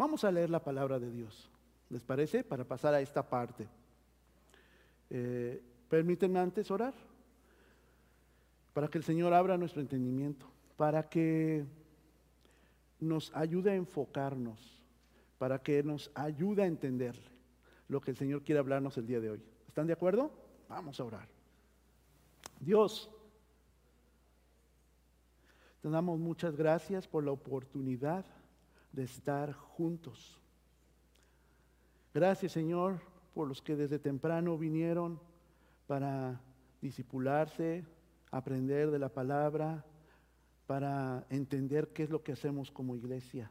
Vamos a leer la palabra de Dios. ¿Les parece? Para pasar a esta parte. Eh, permítanme antes orar. Para que el Señor abra nuestro entendimiento. Para que nos ayude a enfocarnos. Para que nos ayude a entender lo que el Señor quiere hablarnos el día de hoy. ¿Están de acuerdo? Vamos a orar. Dios, te damos muchas gracias por la oportunidad de estar juntos. Gracias Señor por los que desde temprano vinieron para disipularse, aprender de la palabra, para entender qué es lo que hacemos como iglesia,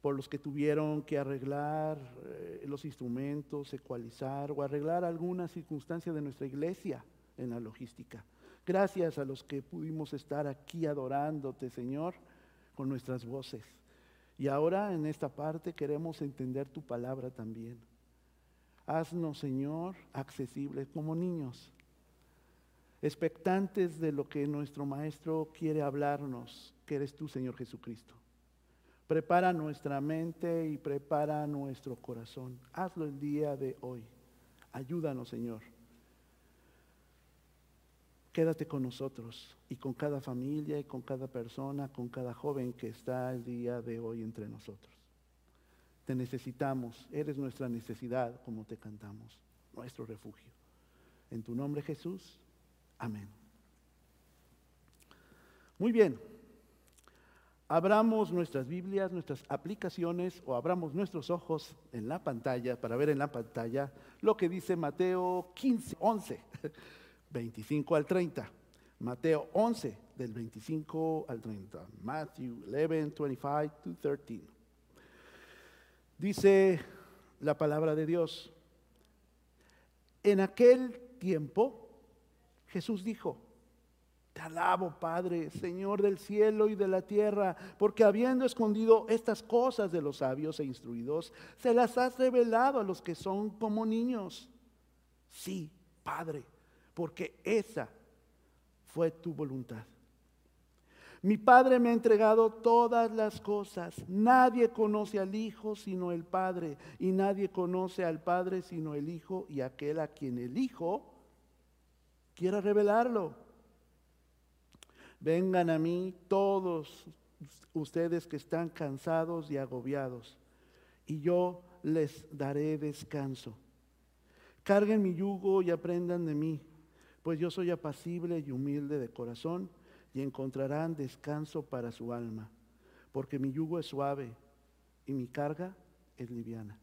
por los que tuvieron que arreglar eh, los instrumentos, ecualizar o arreglar alguna circunstancia de nuestra iglesia en la logística. Gracias a los que pudimos estar aquí adorándote, Señor, con nuestras voces. Y ahora en esta parte queremos entender tu palabra también. Haznos, Señor, accesibles como niños, expectantes de lo que nuestro Maestro quiere hablarnos, que eres tú, Señor Jesucristo. Prepara nuestra mente y prepara nuestro corazón. Hazlo el día de hoy. Ayúdanos, Señor. Quédate con nosotros y con cada familia y con cada persona, con cada joven que está el día de hoy entre nosotros. Te necesitamos, eres nuestra necesidad como te cantamos, nuestro refugio. En tu nombre Jesús, amén. Muy bien, abramos nuestras Biblias, nuestras aplicaciones o abramos nuestros ojos en la pantalla para ver en la pantalla lo que dice Mateo 15, 11. 25 al 30. Mateo 11, del 25 al 30. Matthew 11, 25 to 13. Dice la palabra de Dios. En aquel tiempo Jesús dijo, te alabo, Padre, Señor del cielo y de la tierra, porque habiendo escondido estas cosas de los sabios e instruidos, se las has revelado a los que son como niños. Sí, Padre, porque esa fue tu voluntad. Mi Padre me ha entregado todas las cosas. Nadie conoce al Hijo sino el Padre, y nadie conoce al Padre sino el Hijo y aquel a quien el Hijo quiera revelarlo. Vengan a mí todos ustedes que están cansados y agobiados, y yo les daré descanso. Carguen mi yugo y aprendan de mí pues yo soy apacible y humilde de corazón, y encontrarán descanso para su alma, porque mi yugo es suave y mi carga es liviana.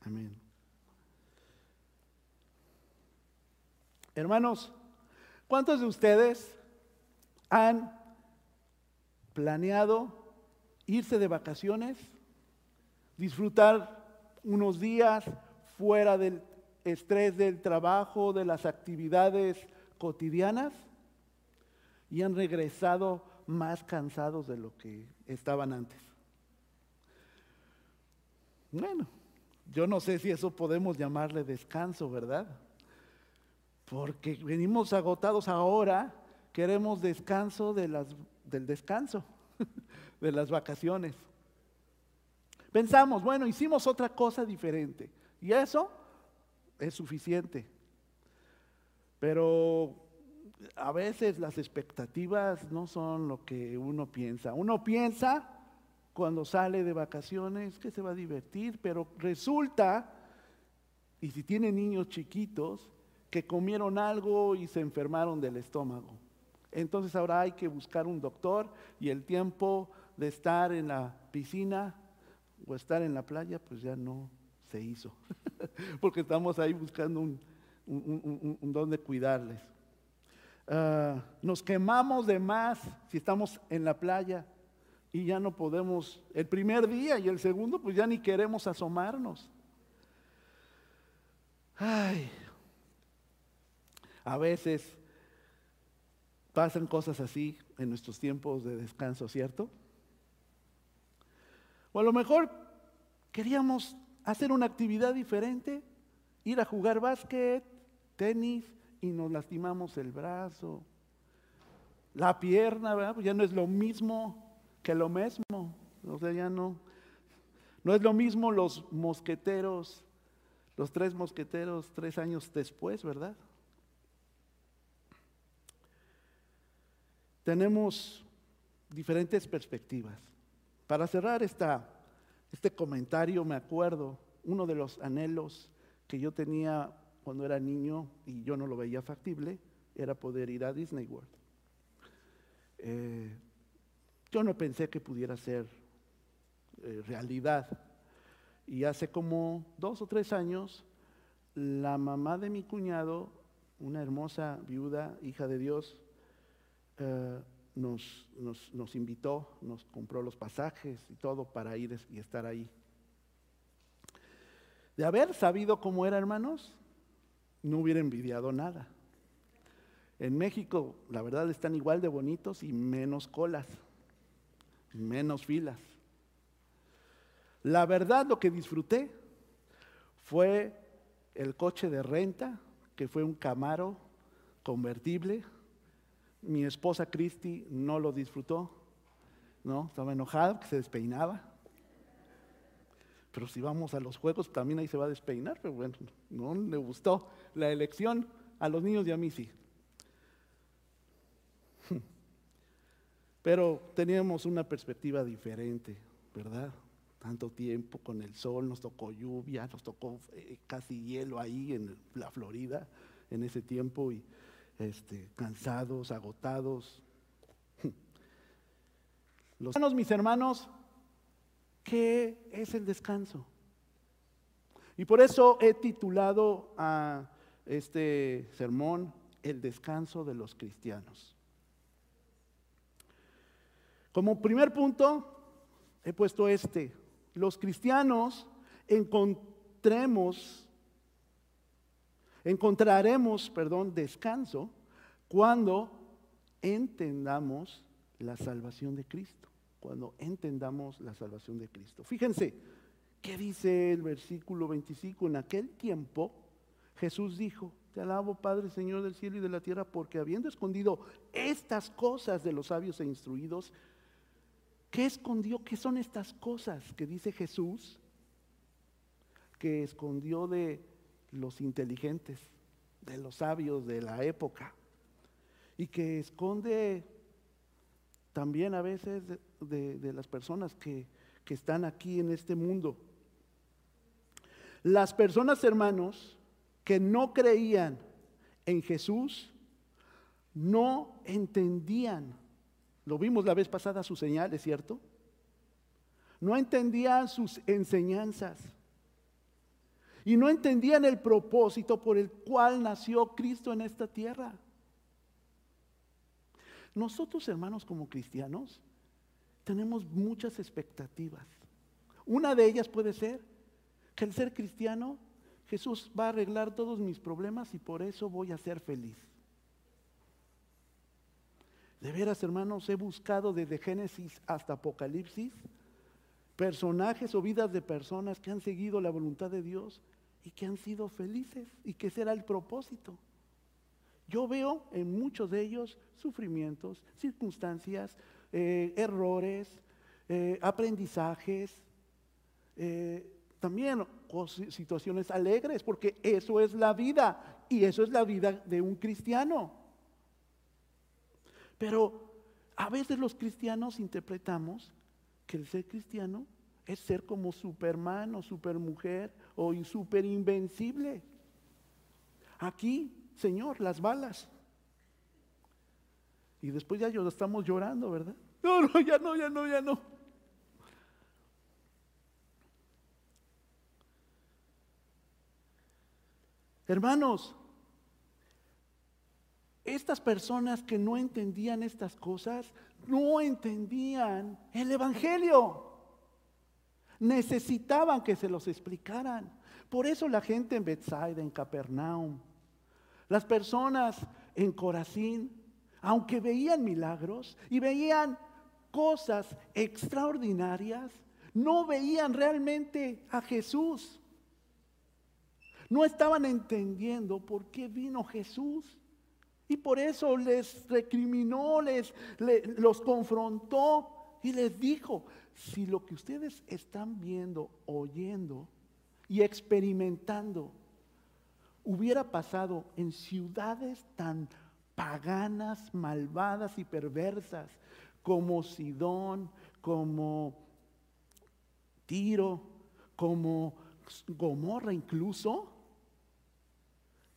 Amén. Hermanos, ¿cuántos de ustedes han planeado irse de vacaciones, disfrutar unos días fuera del estrés del trabajo, de las actividades cotidianas y han regresado más cansados de lo que estaban antes. Bueno, yo no sé si eso podemos llamarle descanso, ¿verdad? Porque venimos agotados ahora, queremos descanso de las, del descanso, de las vacaciones. Pensamos, bueno, hicimos otra cosa diferente. ¿Y eso? Es suficiente. Pero a veces las expectativas no son lo que uno piensa. Uno piensa cuando sale de vacaciones que se va a divertir, pero resulta, y si tiene niños chiquitos, que comieron algo y se enfermaron del estómago. Entonces ahora hay que buscar un doctor y el tiempo de estar en la piscina o estar en la playa, pues ya no se hizo. porque estamos ahí buscando un, don de cuidarles. Ah, nos quemamos de más si estamos en la playa y ya no podemos, el primer día y el segundo, pues ya ni queremos asomarnos. Ay, a veces pasan cosas así en nuestros tiempos de descanso, ¿cierto? O a lo mejor queríamos hacer una actividad diferente, ir a jugar básquet, tenis y nos lastimamos el brazo, la pierna, ¿verdad? Pues ya no es lo mismo que lo mismo, o sea, ya no, No es lo mismo los mosqueteros, los tres mosqueteros tres años después, ¿verdad? Tenemos diferentes perspectivas. Para cerrar esta, este comentario, me acuerdo, uno de los anhelos que yo tenía cuando era niño y yo no lo veía factible, era poder ir a Disney World. Eh, yo no pensé que pudiera ser eh, realidad. Y hace como dos o tres años, la mamá de mi cuñado, una hermosa viuda, hija de Dios, eh, nos, nos, invitó, nos compró los pasajes y todo para ir y estar ahí. De haber sabido cómo era, hermanos, no hubiera envidiado nada. En México, la verdad, están igual de bonitos y menos colas, menos filas. La verdad, lo que disfruté fue el coche de renta, que fue un Camaro convertible. Mi esposa Christy no lo disfrutó, ¿no? Estaba enojada, que se despeinaba. Pero si vamos a los juegos, también ahí se va a despeinar, pero bueno, no le gustó la elección a los niños y a mí sí. Pero teníamos una perspectiva diferente, ¿verdad? Tanto tiempo con el sol, nos tocó lluvia, nos tocó eh, casi hielo ahí en la Florida en ese tiempo y este, cansados, agotados. Los hermanos, mis hermanos, ¿qué es el descanso? Y por eso he titulado a este sermón El descanso de los cristianos. Como primer punto, he puesto este. Los cristianos encontremos, encontraremos, perdón, descanso cuando entendamos la salvación de Cristo. Cuando entendamos la salvación de Cristo. Fíjense, ¿qué dice el versículo 25? En aquel tiempo Jesús dijo, te alabo Padre, Señor del cielo y de la tierra, porque habiendo escondido estas cosas de los sabios e instruidos, ¿Qué escondió? ¿Qué son estas cosas que dice Jesús? Que escondió de los inteligentes, de los sabios de la época. Y que esconde también a veces de, las personas que, que están aquí en este mundo. Las personas, hermanos, que no creían en Jesús, no entendían lo vimos la vez pasada sus señales, ¿cierto? No entendían sus enseñanzas. Y no entendían el propósito por el cual nació Cristo en esta tierra. Nosotros, hermanos, como cristianos, tenemos muchas expectativas. Una de ellas puede ser que al ser cristiano, Jesús va a arreglar todos mis problemas y por eso voy a ser feliz. De veras, hermanos, he buscado desde Génesis hasta Apocalipsis personajes o vidas de personas que han seguido la voluntad de Dios y que han sido felices y que será el propósito. Yo veo en muchos de ellos sufrimientos, circunstancias, eh, errores, eh, aprendizajes, eh, también situaciones alegres, porque eso es la vida y eso es la vida de un cristiano. Pero a veces los cristianos interpretamos que el ser cristiano es ser como Superman o Supermujer o super invencible. Aquí, Señor, las balas. Y después ya estamos llorando, ¿verdad? No, no, ya no, ya no, ya no. Hermanos, estas personas que no entendían estas cosas, no entendían el Evangelio. Necesitaban que se los explicaran. Por eso la gente en Bethsaida, en Capernaum, las personas en Corazín, aunque veían milagros y veían cosas extraordinarias, no veían realmente a Jesús. No estaban entendiendo por qué vino Jesús. Y por eso les recriminó, les, los confrontó y les dijo, si lo que ustedes están viendo, oyendo y experimentando hubiera pasado en ciudades tan paganas, malvadas y perversas como Sidón, como Tiro, como Gomorra incluso,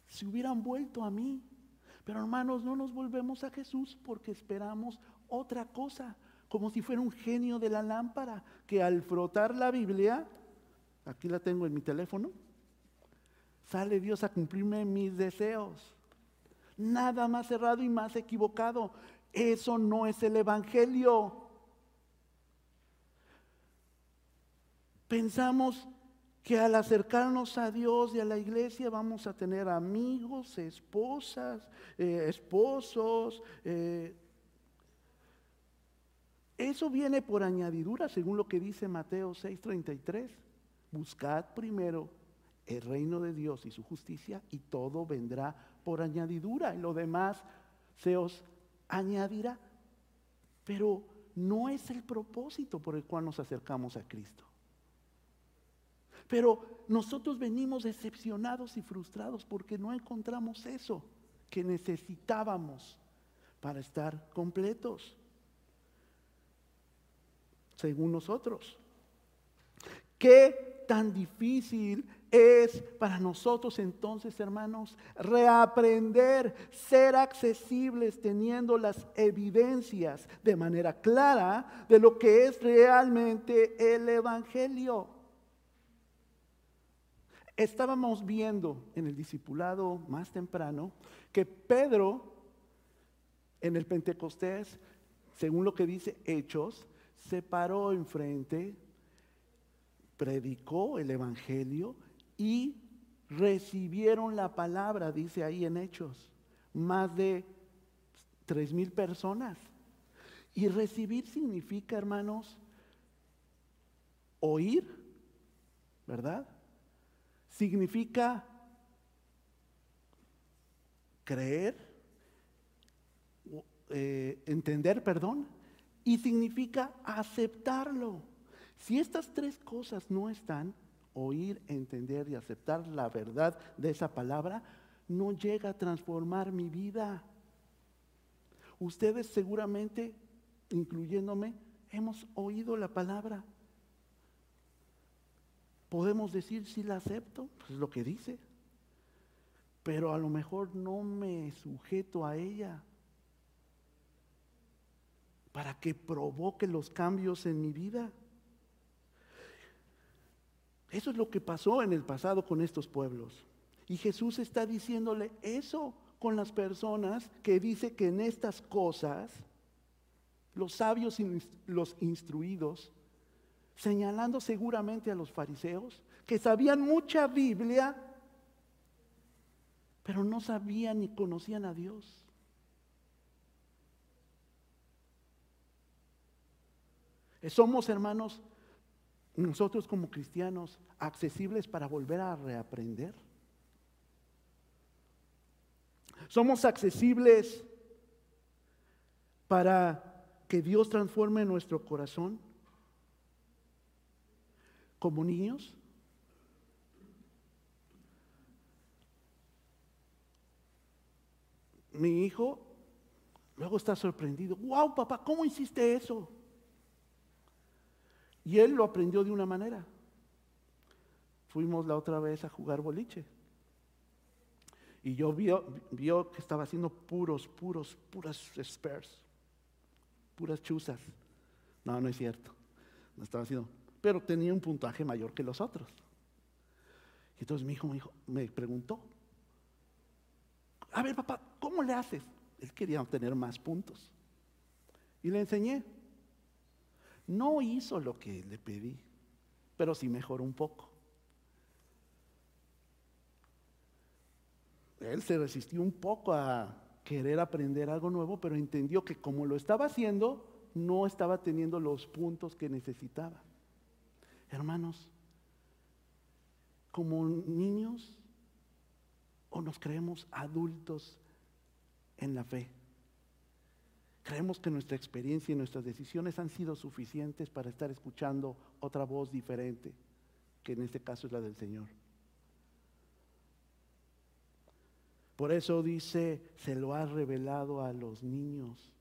se hubieran vuelto a mí. Pero hermanos, no nos volvemos a Jesús porque esperamos otra cosa, como si fuera un genio de la lámpara, que al frotar la Biblia, aquí la tengo en mi teléfono, sale Dios a cumplirme mis deseos. Nada más cerrado y más equivocado. Eso no es el Evangelio. Pensamos que al acercarnos a Dios y a la iglesia vamos a tener amigos, esposas, eh, esposos. Eh. Eso viene por añadidura, según lo que dice Mateo 6:33. Buscad primero el reino de Dios y su justicia y todo vendrá por añadidura y lo demás se os añadirá. Pero no es el propósito por el cual nos acercamos a Cristo. Pero nosotros venimos decepcionados y frustrados porque no encontramos eso que necesitábamos para estar completos, según nosotros. ¿Qué tan difícil es para nosotros entonces, hermanos, reaprender, ser accesibles teniendo las evidencias de manera clara de lo que es realmente el Evangelio? Estábamos viendo en el discipulado más temprano que Pedro en el Pentecostés, según lo que dice Hechos, se paró enfrente, predicó el Evangelio y recibieron la palabra, dice ahí en Hechos, más de tres mil personas. Y recibir significa, hermanos, oír, ¿verdad? Significa creer, eh, entender, perdón, y significa aceptarlo. Si estas tres cosas no están, oír, entender y aceptar la verdad de esa palabra, no llega a transformar mi vida. Ustedes seguramente, incluyéndome, hemos oído la palabra, podemos decir si la acepto, pues es lo que dice, pero a lo mejor no me sujeto a ella para que provoque los cambios en mi vida. Eso es lo que pasó en el pasado con estos pueblos. Y Jesús está diciéndole eso con las personas que dice que en estas cosas los sabios y los instruidos señalando seguramente a los fariseos que sabían mucha Biblia, pero no sabían ni conocían a Dios. Somos hermanos, nosotros como cristianos, accesibles para volver a reaprender. Somos accesibles para que Dios transforme nuestro corazón como niños? Mi hijo luego está sorprendido. ¡Wow, papá! ¿Cómo hiciste eso? Y él lo aprendió de una manera. Fuimos la otra vez a jugar boliche. Y yo vio, vio que estaba haciendo puros, puros, puras spares. Puras chuzas. No, no es cierto. No estaba haciendo pero tenía un puntaje mayor que los otros. Y entonces mi hijo me, me preguntó, a ver papá, ¿cómo le haces? Él quería obtener más puntos. Y le enseñé. No hizo lo que le pedí, pero sí mejoró un poco. Él se resistió un poco a querer aprender algo nuevo, pero entendió que como lo estaba haciendo, no estaba teniendo los puntos que necesitaba. Hermanos, como niños o nos creemos adultos en la fe. Creemos que nuestra experiencia y nuestras decisiones han sido suficientes para estar escuchando otra voz diferente, que en este caso es la del Señor. Por eso dice, se lo ha revelado a los niños.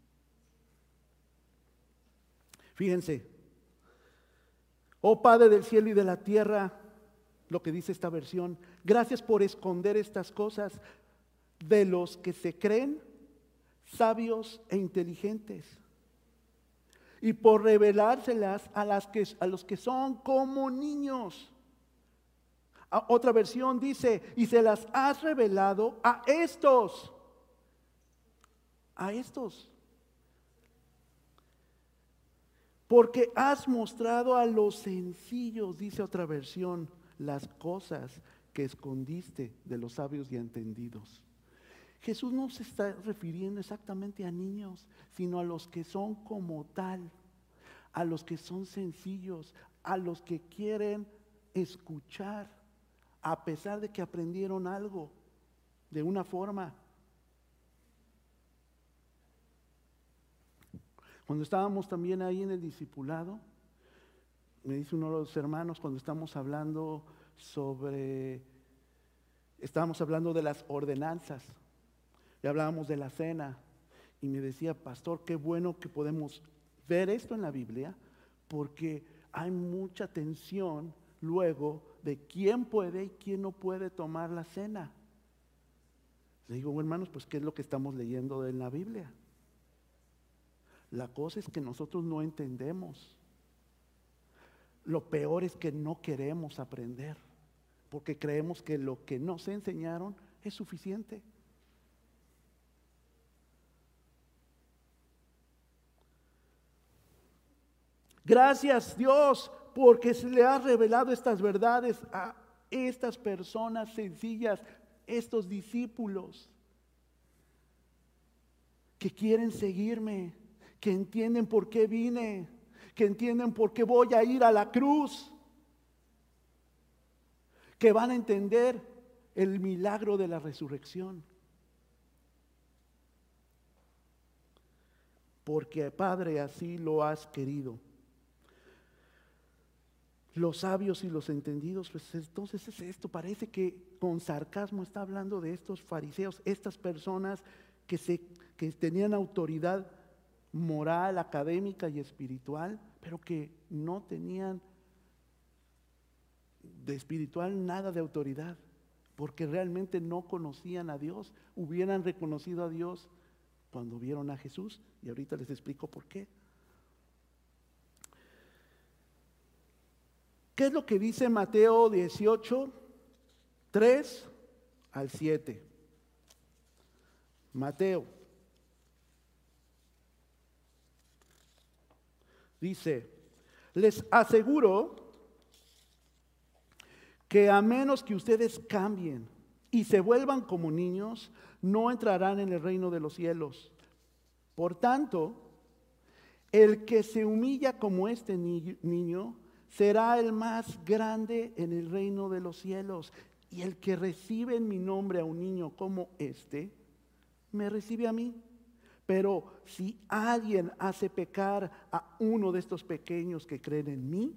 Fíjense, oh Padre del cielo y de la tierra, lo que dice esta versión, gracias por esconder estas cosas de los que se creen sabios e inteligentes y por revelárselas a, los que son como niños. otra versión dice, y se las has revelado a estos, a estos. Porque has mostrado a los sencillos, dice otra versión, las cosas que escondiste de los sabios y entendidos. Jesús no se está refiriendo exactamente a niños, sino a los que son como tal, a los que son sencillos, a los que quieren escuchar, a pesar de que aprendieron algo de una forma. Cuando estábamos también ahí en el discipulado, me dice uno de los hermanos, cuando estamos hablando sobre, estábamos hablando de las ordenanzas, ya hablábamos de la cena y me decía, pastor, qué bueno que podemos ver esto en la Biblia, porque hay mucha tensión luego de quién puede y quién no puede tomar la cena. Le digo, hermanos, pues ¿qué es lo que estamos leyendo en la Biblia? La cosa es que nosotros no entendemos. Lo peor es que no queremos aprender, porque creemos que lo que nos enseñaron es suficiente. Gracias Dios porque se le ha revelado estas verdades a estas personas sencillas, estos discípulos que quieren seguirme, que entienden por qué vine, que entienden por qué voy a ir a la cruz, que van a entender el milagro de la resurrección. Porque Padre así lo has querido los sabios y los entendidos, pues entonces es esto, parece que con sarcasmo está hablando de estos fariseos, estas personas que, se, que tenían autoridad moral, académica y espiritual, pero que no tenían de espiritual nada de autoridad, porque realmente no conocían a Dios, hubieran reconocido a Dios cuando vieron a Jesús, y ahorita les explico por qué. ¿Qué es lo que dice Mateo 18, 3 al 7? Mateo. Dice, les aseguro que a menos que ustedes cambien y se vuelvan como niños, no entrarán en el reino de los cielos. Por tanto, el que se humilla como este niño, será el más grande en el reino de los cielos. Y el que recibe en mi nombre a un niño como este, me recibe a mí. Pero si alguien hace pecar a uno de estos pequeños que creen en mí,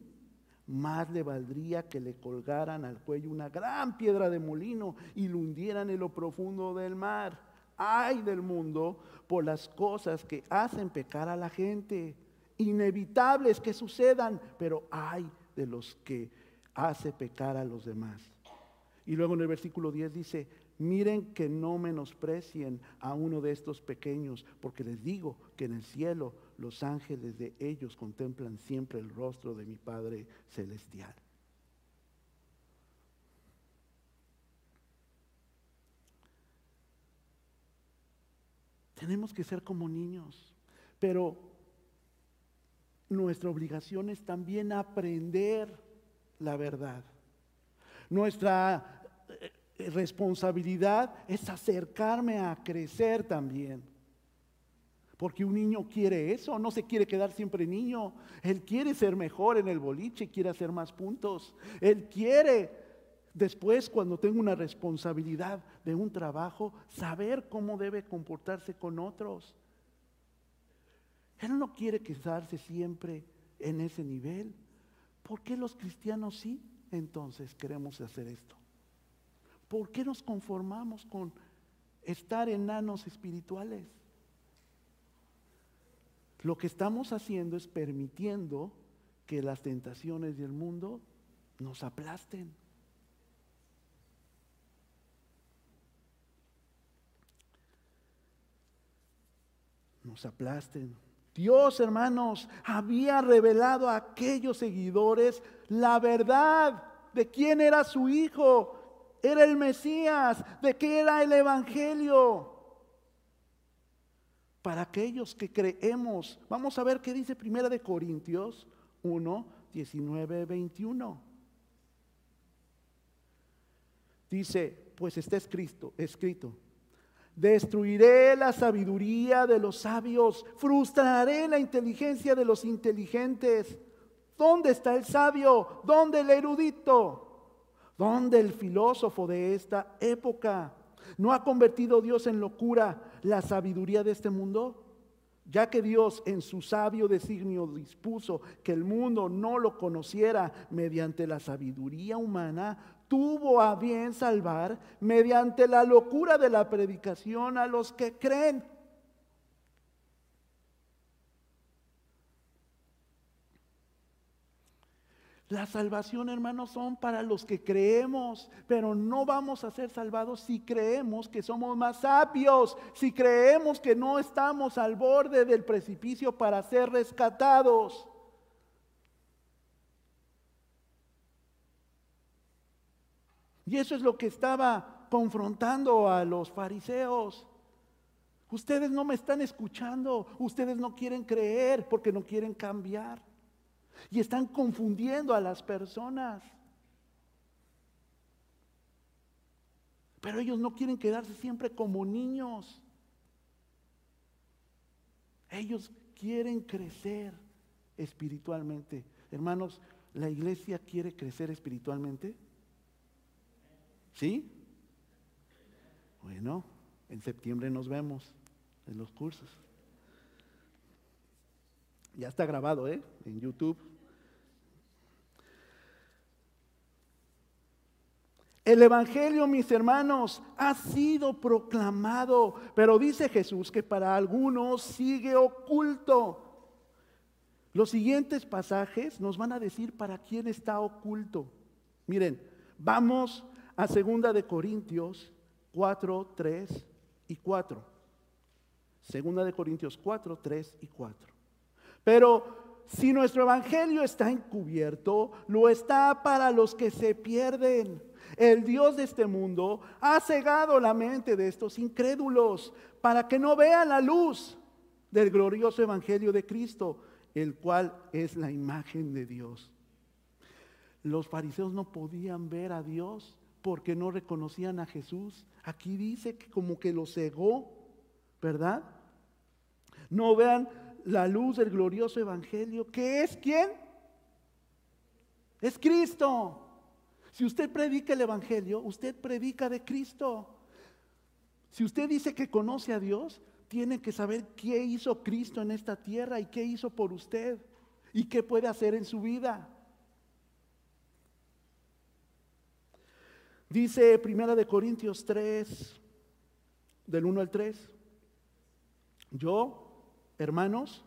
más le valdría que le colgaran al cuello una gran piedra de molino y lo hundieran en lo profundo del mar. Ay del mundo por las cosas que hacen pecar a la gente inevitables que sucedan, pero hay de los que hace pecar a los demás. Y luego en el versículo 10 dice, miren que no menosprecien a uno de estos pequeños, porque les digo que en el cielo los ángeles de ellos contemplan siempre el rostro de mi Padre Celestial. Tenemos que ser como niños, pero nuestra obligación es también aprender la verdad. Nuestra eh, responsabilidad es acercarme a crecer también. Porque un niño quiere eso, no se quiere quedar siempre niño. Él quiere ser mejor en el boliche, quiere hacer más puntos. Él quiere, después, cuando tenga una responsabilidad de un trabajo, saber cómo debe comportarse con otros. Él no quiere quedarse siempre en ese nivel. ¿Por qué los cristianos sí? Entonces queremos hacer esto. ¿Por qué nos conformamos con estar enanos espirituales? Lo que estamos haciendo es permitiendo que las tentaciones del mundo nos aplasten. Nos aplasten. Dios, hermanos, había revelado a aquellos seguidores la verdad de quién era su hijo. Era el Mesías, de qué era el Evangelio. Para aquellos que creemos, vamos a ver qué dice Primera de Corintios 1, 19, 21. Dice, pues está escrito, escrito, destruiré la sabiduría de los sabios, frustraré la inteligencia de los inteligentes. ¿Dónde está el sabio? ¿Dónde el erudito? ¿Dónde el filósofo de esta época? ¿No ha convertido Dios en locura la sabiduría de este mundo? Ya que Dios en su sabio designio dispuso que el mundo no lo conociera mediante la sabiduría humana, tuvo a bien salvar mediante la locura de la predicación a los que creen. La salvación, hermanos, son para los que creemos, pero no vamos a ser salvados si creemos que somos más sabios, si creemos que no estamos al borde del precipicio para ser rescatados. Y eso es lo que estaba confrontando a los fariseos. Ustedes no me están escuchando, ustedes no quieren creer porque no quieren cambiar. Y están confundiendo a las personas. Pero ellos no quieren quedarse siempre como niños. Ellos quieren crecer espiritualmente. Hermanos, ¿la iglesia quiere crecer espiritualmente? ¿Sí? Bueno, en septiembre nos vemos en los cursos. Ya está grabado, ¿eh? En YouTube. El Evangelio, mis hermanos, ha sido proclamado, pero dice Jesús que para algunos sigue oculto. Los siguientes pasajes nos van a decir para quién está oculto. Miren, vamos a segunda de Corintios 4, 3 y 4. Segunda de Corintios 4, 3 y 4. Pero si nuestro evangelio está encubierto, lo está para los que se pierden el Dios de este mundo ha cegado la mente de estos incrédulos para que no vean la luz del glorioso Evangelio de Cristo, el cual es la imagen de Dios. Los fariseos no podían ver a Dios porque no reconocían a Jesús. Aquí dice que como que lo cegó, ¿verdad? No vean la luz del glorioso Evangelio, que es quién? Es Cristo. Si usted predica el Evangelio, usted predica de Cristo. Si usted dice que conoce a Dios, tiene que saber qué hizo Cristo en esta tierra y qué hizo por usted y qué puede hacer en su vida. Dice Primera de Corintios 3, del 1 al 3. Yo, hermanos,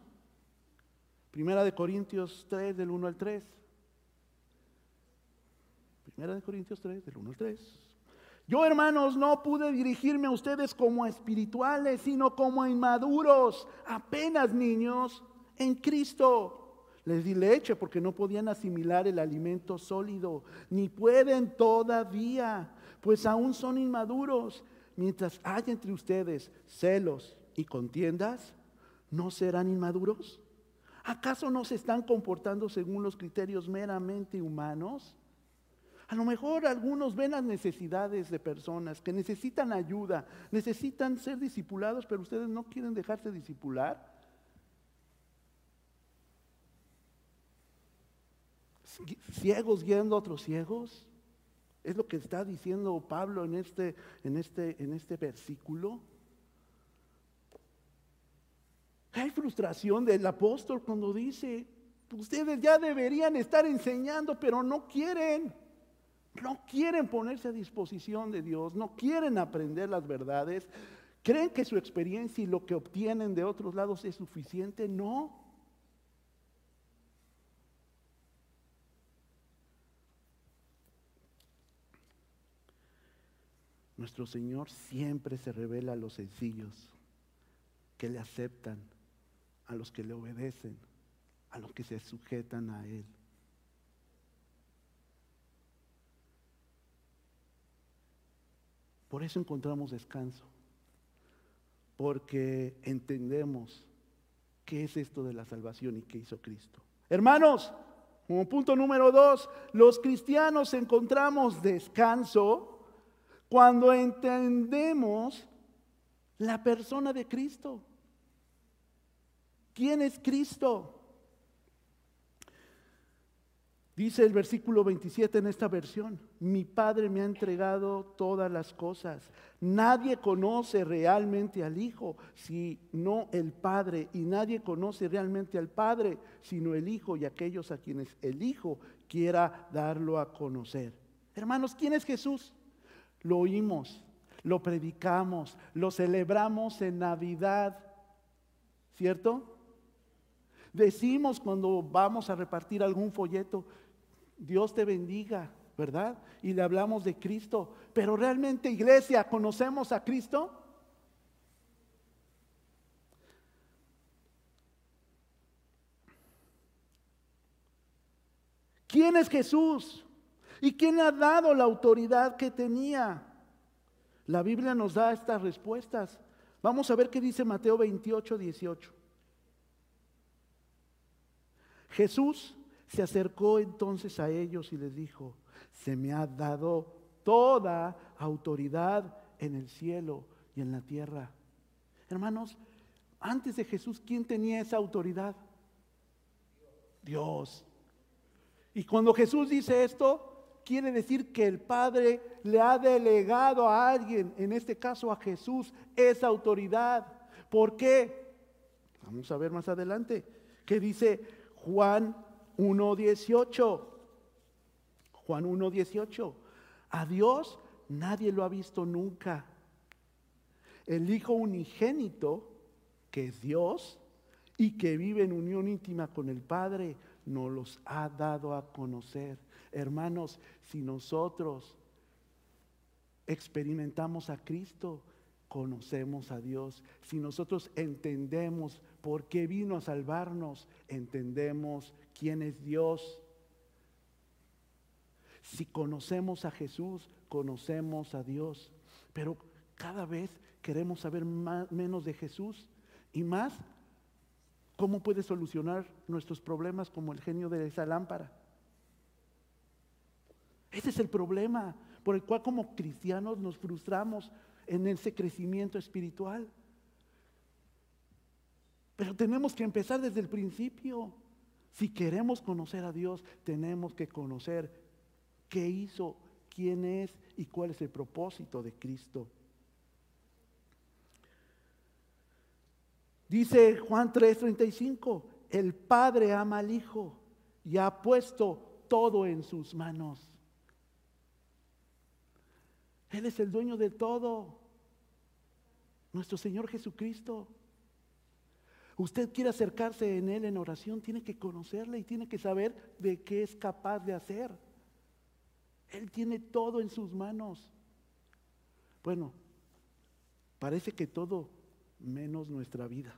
Primera de Corintios 3, del 1 al 3. Primera de Corintios 3, del 1 al 3. Yo, hermanos, no pude dirigirme a ustedes como espirituales, sino como inmaduros, apenas niños en Cristo. Les di leche porque no podían asimilar el alimento sólido, ni pueden todavía, pues aún son inmaduros. Mientras haya entre ustedes celos y contiendas, ¿no serán inmaduros? ¿Acaso no se están comportando según los criterios meramente humanos? A lo mejor algunos ven las necesidades de personas que necesitan ayuda, necesitan ser discipulados, pero ustedes no quieren dejarse discipular. Ciegos guiando a otros ciegos. Es lo que está diciendo Pablo en este, en este, en este versículo. Hay frustración del apóstol cuando dice, ustedes ya deberían estar enseñando, pero no quieren. No quieren ponerse a disposición de Dios, no quieren aprender las verdades. ¿Creen que su experiencia y lo que obtienen de otros lados es suficiente? No. Nuestro Señor siempre se revela a los sencillos, que le aceptan, a los que le obedecen, a los que se sujetan a Él. Por eso encontramos descanso, porque entendemos qué es esto de la salvación y qué hizo Cristo. Hermanos, punto número dos, los cristianos encontramos descanso cuando entendemos la persona de Cristo. ¿Quién es Cristo? Dice el versículo 27 en esta versión, mi Padre me ha entregado todas las cosas. Nadie conoce realmente al Hijo, sino el Padre, y nadie conoce realmente al Padre, sino el Hijo y aquellos a quienes el Hijo quiera darlo a conocer. Hermanos, ¿quién es Jesús? Lo oímos, lo predicamos, lo celebramos en Navidad, ¿cierto? Decimos cuando vamos a repartir algún folleto, Dios te bendiga, ¿verdad? Y le hablamos de Cristo. Pero realmente, iglesia, ¿conocemos a Cristo? ¿Quién es Jesús? ¿Y quién ha dado la autoridad que tenía? La Biblia nos da estas respuestas. Vamos a ver qué dice Mateo 28, 18. Jesús se acercó entonces a ellos y les dijo, se me ha dado toda autoridad en el cielo y en la tierra. Hermanos, antes de Jesús, ¿quién tenía esa autoridad? Dios. Y cuando Jesús dice esto, quiere decir que el Padre le ha delegado a alguien, en este caso a Jesús, esa autoridad. ¿Por qué? Vamos a ver más adelante, que dice Juan 1.18. Juan 1.18. A Dios nadie lo ha visto nunca. El Hijo unigénito, que es Dios y que vive en unión íntima con el Padre, nos los ha dado a conocer. Hermanos, si nosotros experimentamos a Cristo, conocemos a Dios. Si nosotros entendemos por qué vino a salvarnos, entendemos quién es Dios. Si conocemos a Jesús, conocemos a Dios. Pero cada vez queremos saber menos de Jesús y más cómo puede solucionar nuestros problemas como el genio de esa lámpara. Ese es el problema por el cual como cristianos nos frustramos en ese crecimiento espiritual. Pero tenemos que empezar desde el principio. Si queremos conocer a Dios, tenemos que conocer qué hizo, quién es y cuál es el propósito de Cristo. Dice Juan 3:35, el Padre ama al Hijo y ha puesto todo en sus manos. Él es el dueño de todo. Nuestro Señor Jesucristo. Usted quiere acercarse en Él en oración, tiene que conocerle y tiene que saber de qué es capaz de hacer. Él tiene todo en sus manos. Bueno, parece que todo menos nuestra vida.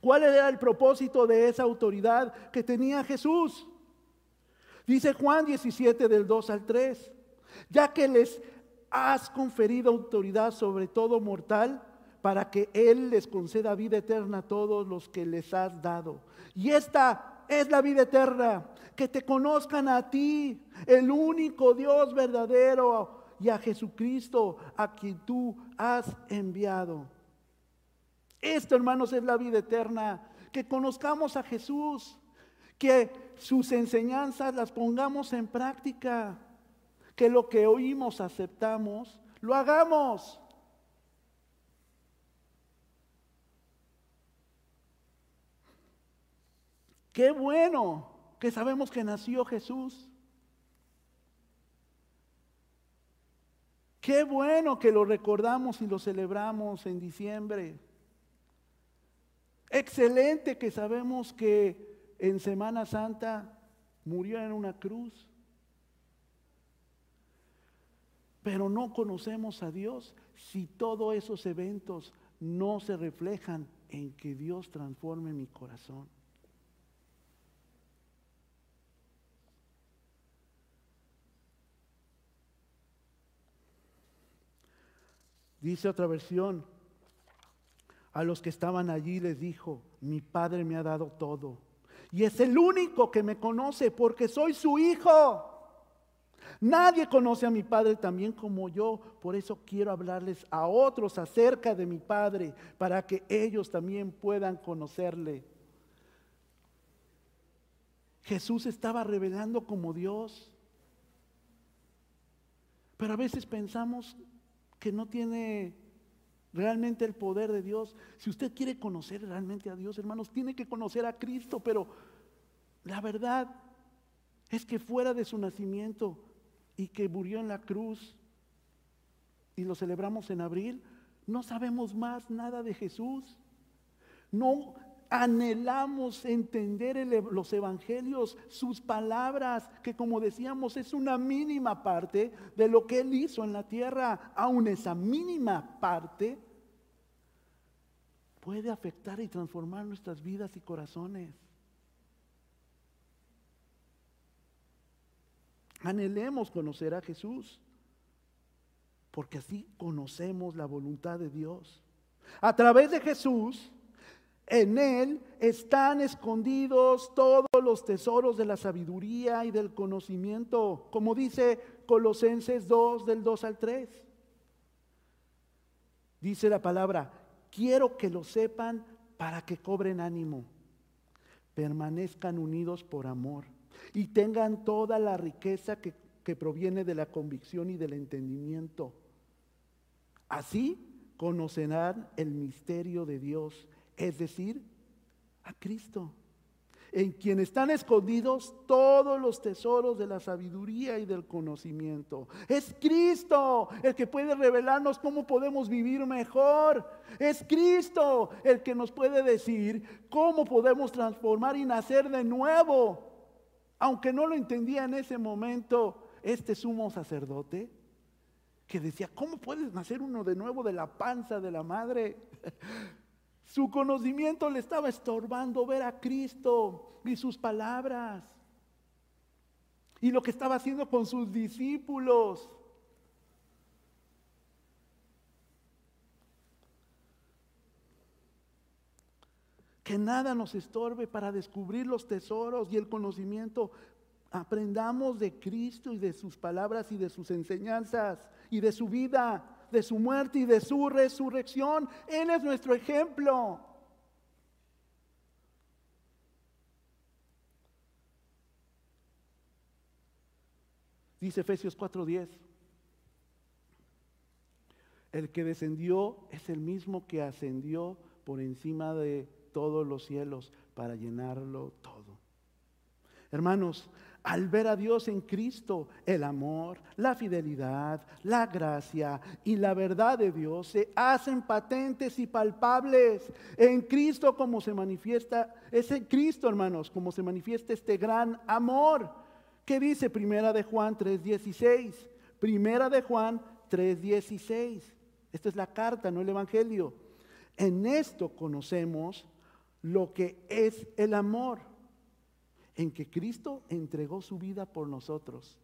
¿Cuál era el propósito de esa autoridad que tenía Jesús? Dice Juan 17 del 2 al 3, ya que les has conferido autoridad sobre todo mortal para que Él les conceda vida eterna a todos los que les has dado. Y esta es la vida eterna, que te conozcan a ti, el único Dios verdadero, y a Jesucristo, a quien tú has enviado. Esto, hermanos, es la vida eterna, que conozcamos a Jesús, que sus enseñanzas las pongamos en práctica que lo que oímos, aceptamos, lo hagamos. Qué bueno que sabemos que nació Jesús. Qué bueno que lo recordamos y lo celebramos en diciembre. Excelente que sabemos que en Semana Santa murió en una cruz. Pero no conocemos a Dios si todos esos eventos no se reflejan en que Dios transforme mi corazón. Dice otra versión, a los que estaban allí les dijo, mi Padre me ha dado todo. Y es el único que me conoce porque soy su hijo. Nadie conoce a mi Padre también como yo. Por eso quiero hablarles a otros acerca de mi Padre, para que ellos también puedan conocerle. Jesús estaba revelando como Dios. Pero a veces pensamos que no tiene realmente el poder de Dios. Si usted quiere conocer realmente a Dios, hermanos, tiene que conocer a Cristo, pero la verdad es que fuera de su nacimiento y que murió en la cruz y lo celebramos en abril, no sabemos más nada de Jesús. No anhelamos entender los evangelios, sus palabras, que como decíamos es una mínima parte de lo que Él hizo en la tierra, aún esa mínima parte puede afectar y transformar nuestras vidas y corazones. Anhelemos conocer a Jesús, porque así conocemos la voluntad de Dios. A través de Jesús, en Él están escondidos todos los tesoros de la sabiduría y del conocimiento, como dice Colosenses 2 del 2 al 3. Dice la palabra, Quiero que lo sepan para que cobren ánimo, permanezcan unidos por amor y tengan toda la riqueza que, proviene de la convicción y del entendimiento. Así conocerán el misterio de Dios, es decir, a Cristo en quien están escondidos todos los tesoros de la sabiduría y del conocimiento. Es Cristo el que puede revelarnos cómo podemos vivir mejor. Es Cristo el que nos puede decir cómo podemos transformar y nacer de nuevo. Aunque no lo entendía en ese momento este sumo sacerdote, que decía, ¿cómo puedes nacer uno de nuevo de la panza de la madre? Su conocimiento le estaba estorbando ver a Cristo y sus palabras. Y lo que estaba haciendo con sus discípulos. Que nada nos estorbe para descubrir los tesoros y el conocimiento. Aprendamos de Cristo y de sus palabras y de sus enseñanzas y de su vida de su muerte y de su resurrección. Él es nuestro ejemplo. Dice Efesios 4:10. El que descendió es el mismo que ascendió por encima de todos los cielos para llenarlo todo. Hermanos, al ver a Dios en Cristo, el amor, la fidelidad, la gracia y la verdad de Dios se hacen patentes y palpables. En Cristo como se manifiesta, es en Cristo, hermanos, como se manifiesta este gran amor. ¿Qué dice Primera de Juan 3:16? Primera de Juan 3:16. Esta es la carta, no el evangelio. En esto conocemos lo que es el amor en que Cristo entregó su vida por nosotros.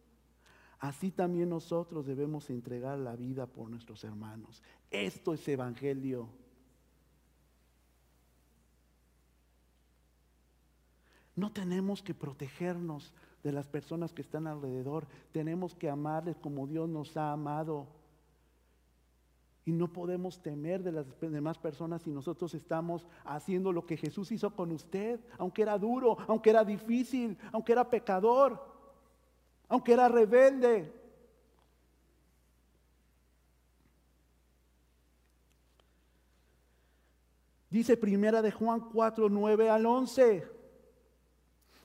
Así también nosotros debemos entregar la vida por nuestros hermanos. Esto es evangelio. No tenemos que protegernos de las personas que están alrededor. Tenemos que amarles como Dios nos ha amado. Y no podemos temer de las demás personas si nosotros estamos haciendo lo que Jesús hizo con usted, aunque era duro, aunque era difícil, aunque era pecador, aunque era rebelde. Dice primera de Juan 4, 9 al 11.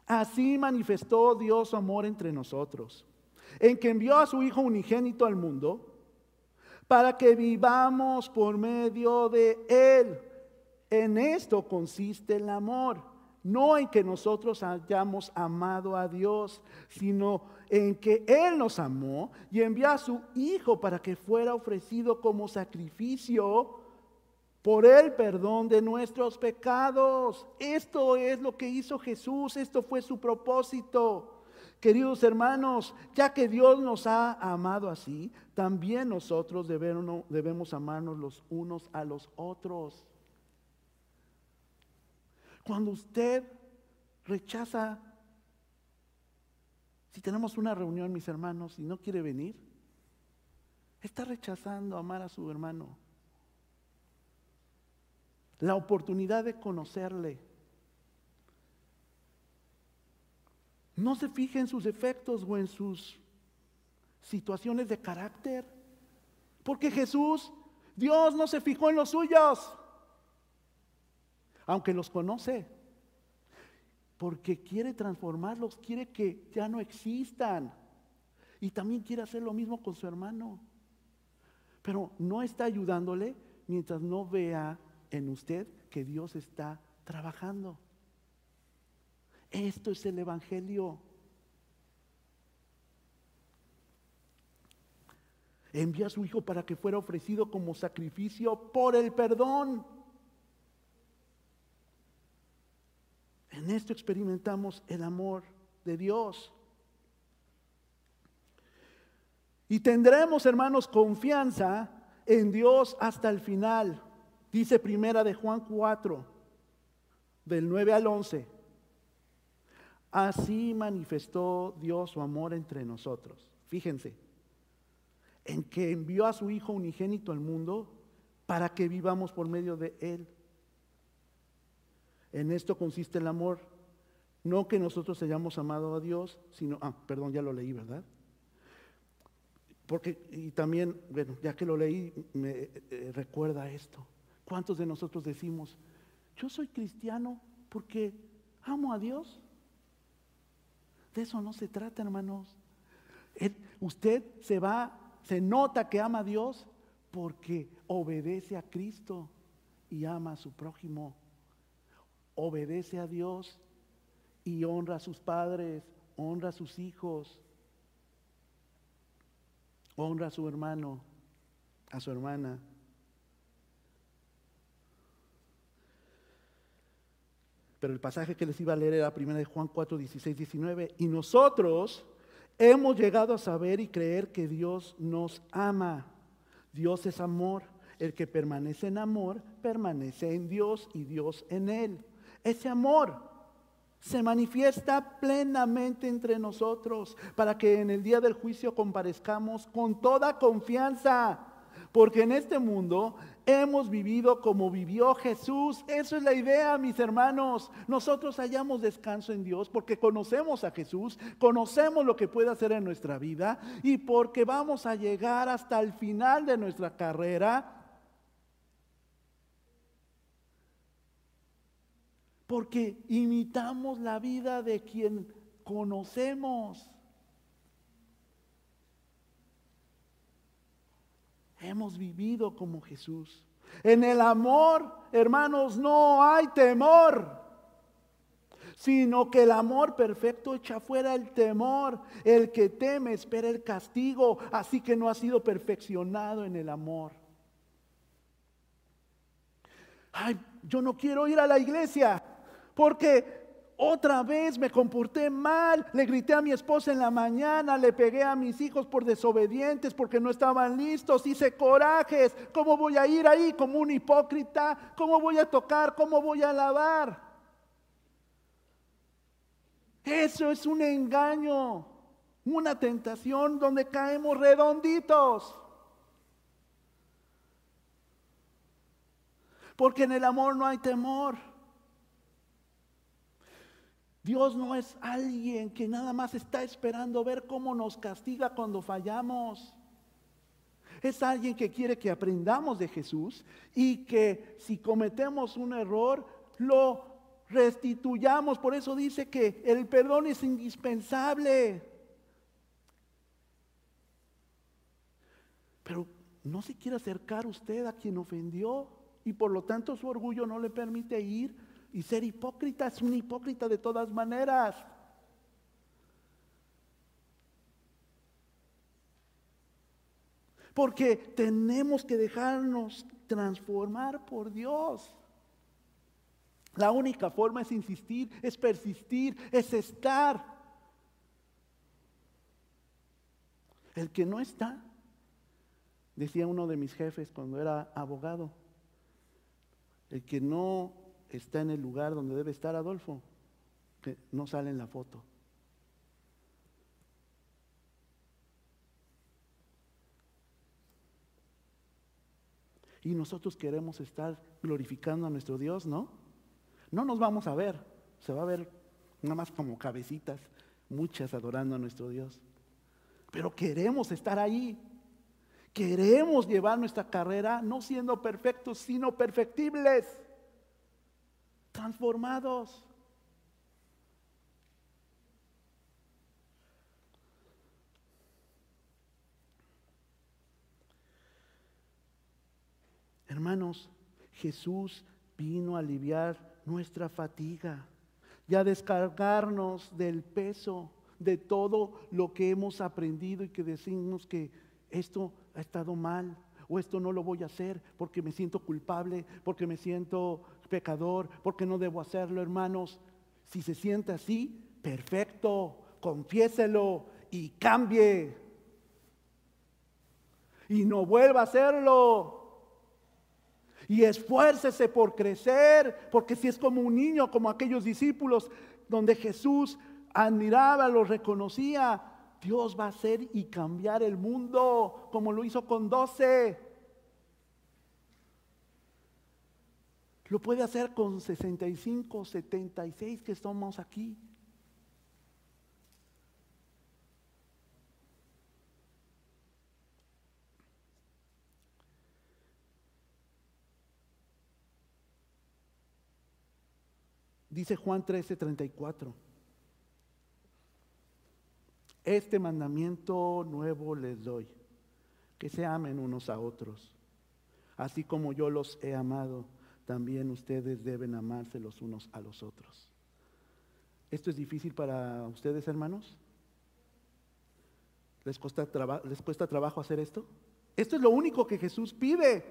Así manifestó Dios su amor entre nosotros, en que envió a su Hijo unigénito al mundo para que vivamos por medio de Él. En esto consiste el amor, no en que nosotros hayamos amado a Dios, sino en que Él nos amó y envió a su Hijo para que fuera ofrecido como sacrificio por el perdón de nuestros pecados. Esto es lo que hizo Jesús, esto fue su propósito. Queridos hermanos, ya que Dios nos ha amado así, también nosotros debemos, debemos amarnos los unos a los otros. Cuando usted rechaza, si tenemos una reunión, mis hermanos, y no quiere venir, está rechazando amar a su hermano la oportunidad de conocerle. No se fije en sus efectos o en sus situaciones de carácter. Porque Jesús, Dios no se fijó en los suyos, aunque los conoce. Porque quiere transformarlos, quiere que ya no existan. Y también quiere hacer lo mismo con su hermano. Pero no está ayudándole mientras no vea en usted que Dios está trabajando. Esto es el Evangelio. Envía a su Hijo para que fuera ofrecido como sacrificio por el perdón. En esto experimentamos el amor de Dios. Y tendremos, hermanos, confianza en Dios hasta el final. Dice primera de Juan 4, del 9 al 11. Así manifestó Dios su amor entre nosotros. Fíjense, en que envió a su Hijo unigénito al mundo para que vivamos por medio de Él. En esto consiste el amor. No que nosotros hayamos amado a Dios, sino, ah, perdón, ya lo leí, ¿verdad? Porque, y también, bueno, ya que lo leí, me eh, recuerda esto. ¿Cuántos de nosotros decimos, yo soy cristiano porque amo a Dios? De eso no se trata, hermanos. Usted se va, se nota que ama a Dios porque obedece a Cristo y ama a su prójimo. Obedece a Dios y honra a sus padres, honra a sus hijos, honra a su hermano, a su hermana. Pero el pasaje que les iba a leer era 1 de Juan 4, 16, 19. Y nosotros hemos llegado a saber y creer que Dios nos ama. Dios es amor. El que permanece en amor, permanece en Dios y Dios en él. Ese amor se manifiesta plenamente entre nosotros para que en el día del juicio comparezcamos con toda confianza. Porque en este mundo hemos vivido como vivió Jesús. Eso es la idea, mis hermanos. Nosotros hallamos descanso en Dios porque conocemos a Jesús, conocemos lo que puede hacer en nuestra vida y porque vamos a llegar hasta el final de nuestra carrera. Porque imitamos la vida de quien conocemos. Hemos vivido como Jesús. En el amor, hermanos, no hay temor, sino que el amor perfecto echa fuera el temor. El que teme espera el castigo, así que no ha sido perfeccionado en el amor. Ay, yo no quiero ir a la iglesia porque otra vez me comporté mal, le grité a mi esposa en la mañana, le pegué a mis hijos por desobedientes porque no estaban listos, hice corajes. ¿Cómo voy a ir ahí como un hipócrita? ¿Cómo voy a tocar? ¿Cómo voy a alabar? Eso es un engaño, una tentación donde caemos redonditos. Porque en el amor no hay temor. Dios no es alguien que nada más está esperando ver cómo nos castiga cuando fallamos. Es alguien que quiere que aprendamos de Jesús y que si cometemos un error, lo restituyamos. Por eso dice que el perdón es indispensable. Pero no se quiere acercar usted a quien ofendió y por lo tanto su orgullo no le permite ir y ser hipócrita. Es un hipócrita de todas maneras. Porque tenemos que dejarnos transformar por Dios. La única forma es insistir, es persistir, es estar. El que no está, decía uno de mis jefes cuando era abogado, el que no está en el lugar donde debe estar Adolfo, que no sale en la foto. Y nosotros queremos estar glorificando a nuestro Dios, ¿no? No nos vamos a ver, se va a ver nada más como cabecitas, muchas adorando a nuestro Dios. Pero queremos estar ahí. Queremos llevar nuestra carrera no siendo perfectos, sino perfectibles, transformados. Hermanos, Jesús vino a aliviar nuestra fatiga y a descargarnos del peso de todo lo que hemos aprendido y que decimos que esto ha estado mal o esto no lo voy a hacer porque me siento culpable, porque me siento pecador, porque no debo hacerlo, hermanos. Si se siente así, perfecto, confiéselo y cambie. Y no vuelva a hacerlo. Y esfuércese por crecer, porque si es como un niño, como aquellos discípulos, donde Jesús admiraba, los reconocía, Dios va a hacer y cambiar el mundo, como lo hizo con doce. Lo puede hacer con 65, 76 que estamos aquí. Dice Juan 13, 34. Este mandamiento nuevo les doy, que se amen unos a otros. Así como yo los he amado, también ustedes deben amarse los unos a los otros. ¿Esto es difícil para ustedes, hermanos? ¿Les cuesta, ¿Les cuesta trabajo hacer esto? Esto es lo único que Jesús pide.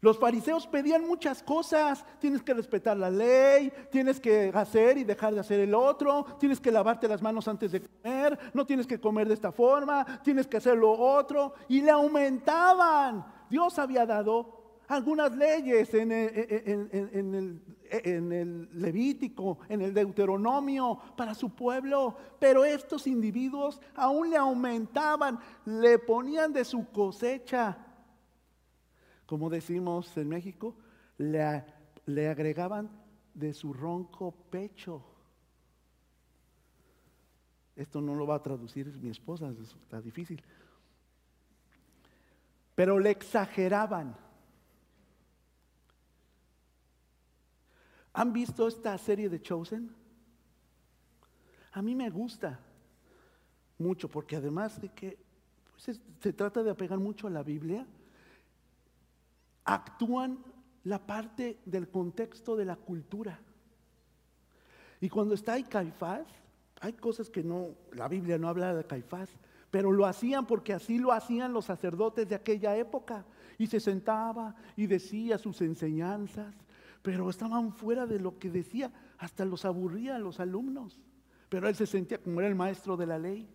Los fariseos pedían muchas cosas. Tienes que respetar la ley, tienes que hacer y dejar de hacer el otro, tienes que lavarte las manos antes de comer, no tienes que comer de esta forma, tienes que hacer lo otro. Y le aumentaban. Dios había dado algunas leyes en el, en el, Levítico, en el Deuteronomio para su pueblo, pero estos individuos aún le aumentaban, le ponían de su cosecha como decimos en México, le, le agregaban de su ronco pecho. Esto no lo va a traducir mi esposa, está difícil. Pero le exageraban. ¿Han visto esta serie de Chosen? A mí me gusta mucho porque además de que pues, se trata de apegar mucho a la Biblia, actúan la parte del contexto de la cultura. Y cuando está ahí Caifás, hay cosas que no, la Biblia no habla de Caifás, pero lo hacían porque así lo hacían los sacerdotes de aquella época. Y se sentaba y decía sus enseñanzas, pero estaban fuera de lo que decía, hasta los aburría a los alumnos. Pero él se sentía como era el maestro de la ley.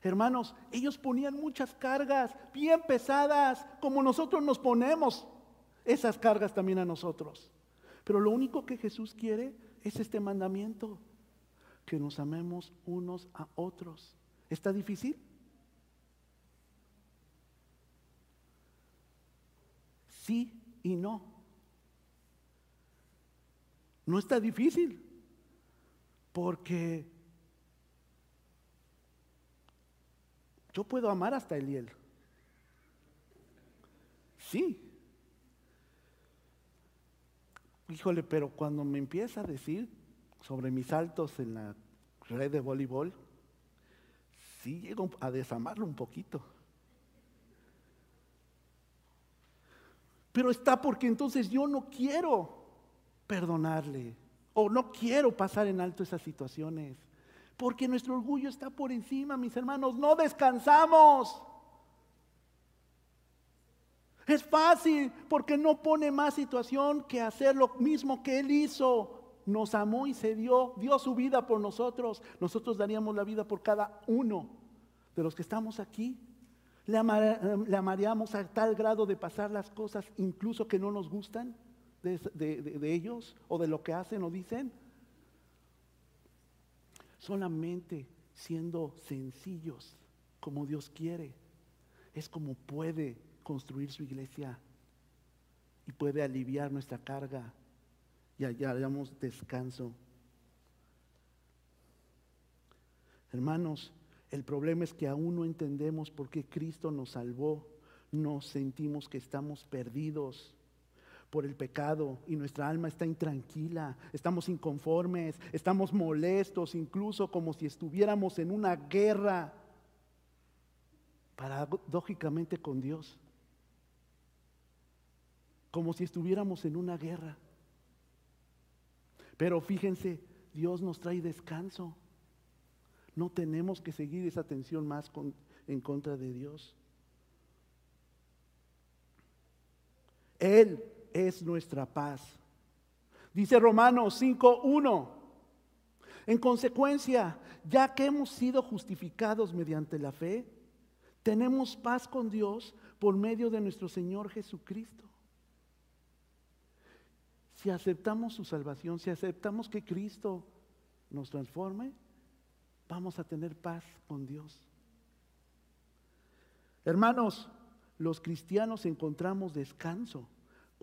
Hermanos, ellos ponían muchas cargas bien pesadas, como nosotros nos ponemos esas cargas también a nosotros. Pero lo único que Jesús quiere es este mandamiento, que nos amemos unos a otros. ¿Está difícil? Sí y no. No está difícil, porque Yo puedo amar hasta Eliel. Sí. Híjole, pero cuando me empieza a decir sobre mis saltos en la red de voleibol, sí llego a desamarlo un poquito. Pero está porque entonces yo no quiero perdonarle o no quiero pasar en alto esas situaciones. Porque nuestro orgullo está por encima, mis hermanos. No descansamos. Es fácil porque no pone más situación que hacer lo mismo que Él hizo. Nos amó y se dio, dio su vida por nosotros. Nosotros daríamos la vida por cada uno de los que estamos aquí. Le, amaríamos a tal grado de pasar las cosas incluso que no nos gustan de, de ellos o de lo que hacen o dicen. Solamente siendo sencillos como Dios quiere, es como puede construir su iglesia y puede aliviar nuestra carga y hallamos descanso. Hermanos, el problema es que aún no entendemos por qué Cristo nos salvó. Nos sentimos que estamos perdidos por el pecado y nuestra alma está intranquila, estamos inconformes, estamos molestos, incluso como si estuviéramos en una guerra paradójicamente con Dios como si estuviéramos en una guerra. Pero fíjense, Dios nos trae descanso. No tenemos que seguir esa tensión más en contra de Dios. Él es nuestra paz. Dice Romanos 5.1. En consecuencia, ya que hemos sido justificados mediante la fe, tenemos paz con Dios por medio de nuestro Señor Jesucristo si aceptamos su salvación, si aceptamos que Cristo nos transforme, vamos a tener paz con Dios. Hermanos, los cristianos encontramos descanso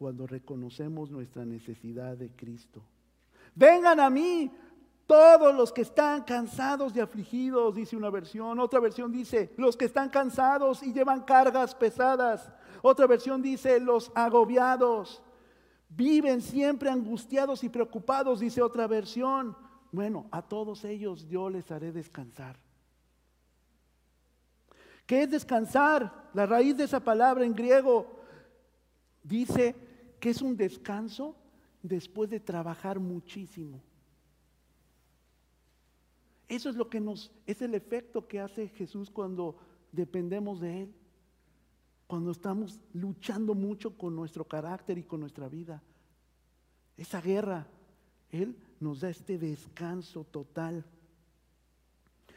cuando reconocemos nuestra necesidad de Cristo. Vengan a mí todos los que están cansados y afligidos, dice una versión. Otra versión dice, los que están cansados y llevan cargas pesadas. Otra versión dice, los agobiados. Viven siempre angustiados y preocupados, dice otra versión. Bueno, a todos ellos yo les haré descansar. ¿Qué es descansar? La raíz de esa palabra en griego dice que es un descanso después de trabajar muchísimo. Eso es lo que nos es el efecto que hace Jesús cuando dependemos de él cuando estamos luchando mucho con nuestro carácter y con nuestra vida. Esa guerra, Él nos da este descanso total.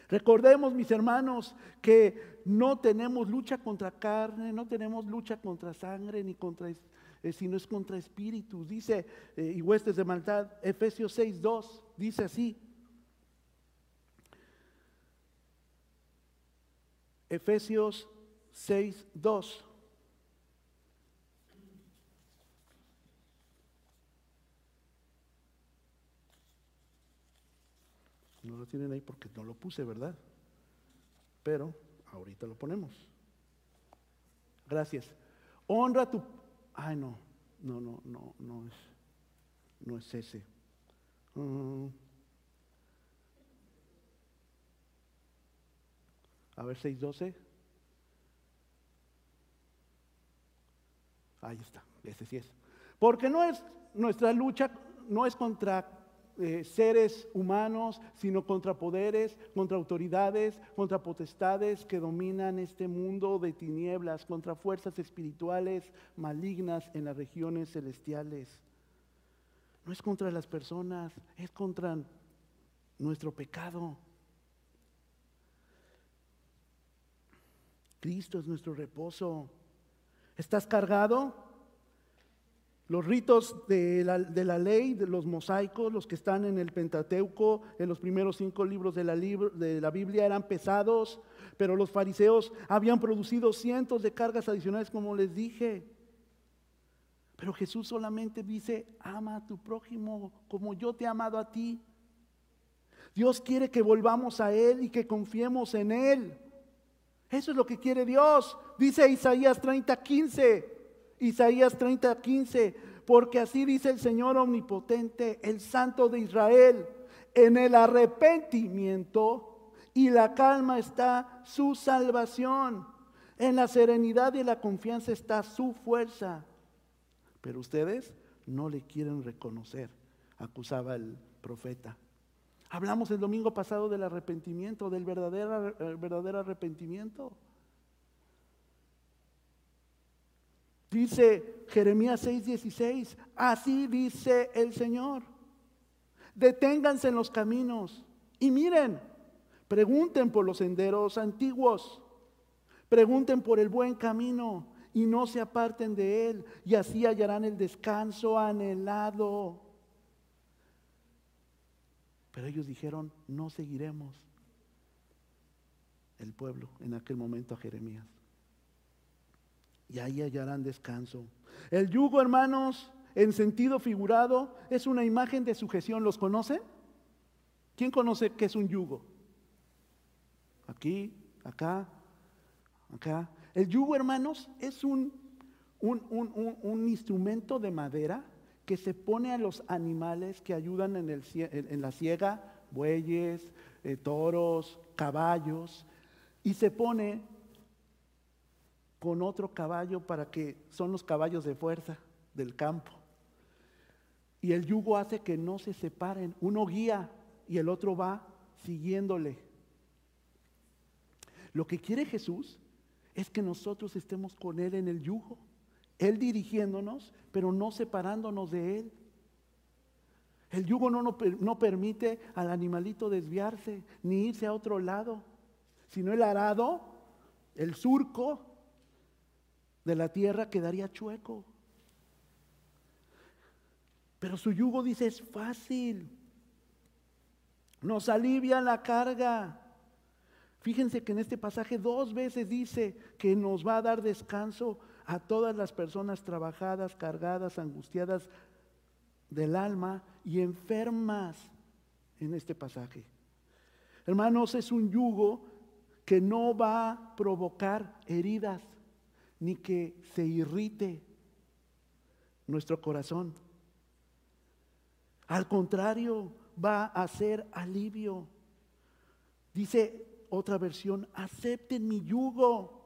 Recordemos, mis hermanos, que no tenemos lucha contra carne, no tenemos lucha contra sangre, ni contra, eh, sino es contra espíritus. Dice, eh, y huestes de maldad, Efesios 6, 2, dice así. Efesios 6, 2. No lo tienen ahí porque no lo puse, ¿verdad? Pero ahorita lo ponemos. Gracias. Honra tu... Ay, no, no, no, no, no es, no es ese. Mm. A ver, 6.12. Ahí está, ese sí es. Porque no es nuestra lucha, no es contra eh, seres humanos, sino contra poderes, contra autoridades, contra potestades que dominan este mundo de tinieblas, contra fuerzas espirituales malignas en las regiones celestiales. No es contra las personas, es contra nuestro pecado. Cristo es nuestro reposo. ¿Estás cargado? Los ritos de la, ley, de los mosaicos, los que están en el Pentateuco, en los primeros cinco libros de la, de la Biblia, eran pesados, pero los fariseos habían producido cientos de cargas adicionales, como les dije. Pero Jesús solamente dice, ama a tu prójimo como yo te he amado a ti. Dios quiere que volvamos a Él y que confiemos en Él. Eso es lo que quiere Dios. Dice Isaías 30, 15. Isaías 30, 15. porque así dice el Señor omnipotente, el Santo de Israel, en el arrepentimiento y la calma está su salvación, en la serenidad y la confianza está su fuerza. Pero ustedes no le quieren reconocer, acusaba el profeta. Hablamos el domingo pasado del arrepentimiento, del verdadero, verdadero arrepentimiento. Dice Jeremías 6:16, así dice el Señor. Deténganse en los caminos y miren, pregunten por los senderos antiguos, pregunten por el buen camino y no se aparten de él y así hallarán el descanso anhelado. Pero ellos dijeron, no seguiremos el pueblo en aquel momento a Jeremías. Y ahí hallarán descanso. El yugo, hermanos, en sentido figurado, es una imagen de sujeción. ¿Los conocen? ¿Quién conoce qué es un yugo? Aquí, acá, acá. El yugo, hermanos, es un, un instrumento de madera que se pone a los animales que ayudan en la siega, bueyes, eh, toros, caballos, y se pone con otro caballo para que son los caballos de fuerza del campo. Y el yugo hace que no se separen. Uno guía y el otro va siguiéndole. Lo que quiere Jesús es que nosotros estemos con Él en el yugo. Él dirigiéndonos, pero no separándonos de Él. El yugo no, no, permite al animalito desviarse ni irse a otro lado, sino el arado, el surco de la tierra quedaría chueco. Pero su yugo dice es fácil, nos alivia la carga. Fíjense que en este pasaje dos veces dice que nos va a dar descanso a todas las personas trabajadas, cargadas, angustiadas del alma y enfermas en este pasaje. Hermanos, es un yugo que no va a provocar heridas ni que se irrite nuestro corazón. Al contrario, va a ser alivio. Dice otra versión, acepten mi yugo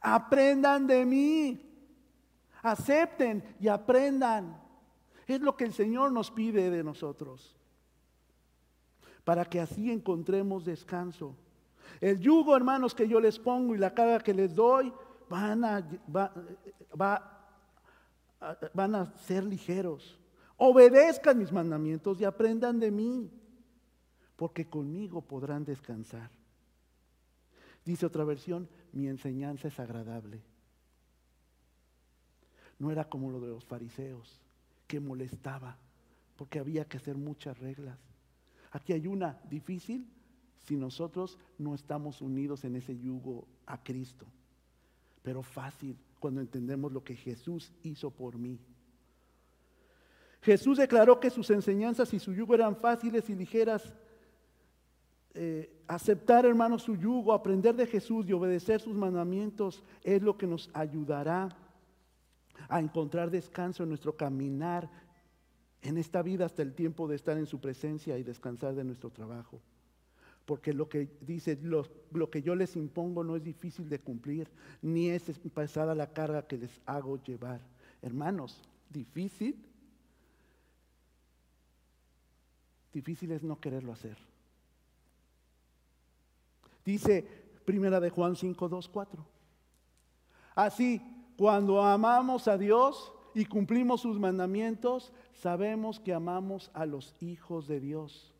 Aprendan de mí. Acepten y aprendan. Es lo que el Señor nos pide de nosotros. Para que así encontremos descanso. El yugo, hermanos, que yo les pongo y la carga que les doy, van a, van a ser ligeros. Obedezcan mis mandamientos y aprendan de mí, porque conmigo podrán descansar. Dice otra versión, mi enseñanza es agradable. No era como lo de los fariseos, que molestaba, porque había que hacer muchas reglas. Aquí hay una difícil si nosotros no estamos unidos en ese yugo a Cristo, pero fácil cuando entendemos lo que Jesús hizo por mí. Jesús declaró que sus enseñanzas y su yugo eran fáciles y ligeras eh, aceptar, hermanos, su yugo, aprender de Jesús y obedecer sus mandamientos es lo que nos ayudará a encontrar descanso en nuestro caminar en esta vida hasta el tiempo de estar en su presencia y descansar de nuestro trabajo. Porque lo que dice, lo, lo que yo les impongo no es difícil de cumplir, ni es pesada la carga que les hago llevar. Hermanos, difícil, difícil es no quererlo hacer. Dice Primera de Juan 5, 2, 4. Así, cuando amamos a Dios y cumplimos sus mandamientos, sabemos que amamos a los hijos de Dios.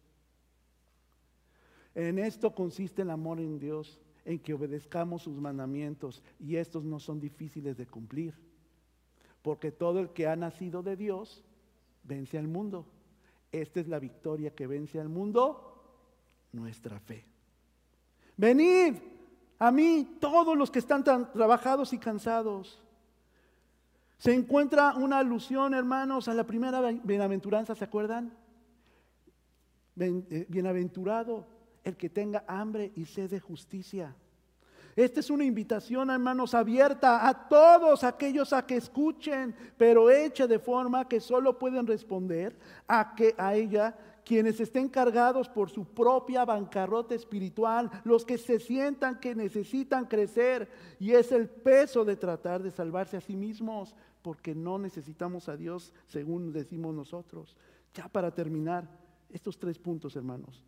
En esto consiste el amor en Dios, en que obedezcamos sus mandamientos y estos no son difíciles de cumplir. Porque todo el que ha nacido de Dios vence al mundo. Esta es la victoria que vence al mundo, nuestra fe. Venid a mí todos los que están tan trabajados y cansados. Se encuentra una alusión, hermanos, a la primera bienaventuranza, ¿se acuerdan? Eh, bienaventurado el que tenga hambre y sed de justicia. Esta es una invitación, hermanos, abierta a todos aquellos a que escuchen, pero hecha de forma que solo pueden responder a que a ella quienes estén cargados por su propia bancarrota espiritual, los que se sientan que necesitan crecer y es el peso de tratar de salvarse a sí mismos, porque no necesitamos a Dios según decimos nosotros. Ya para terminar, estos tres puntos, hermanos.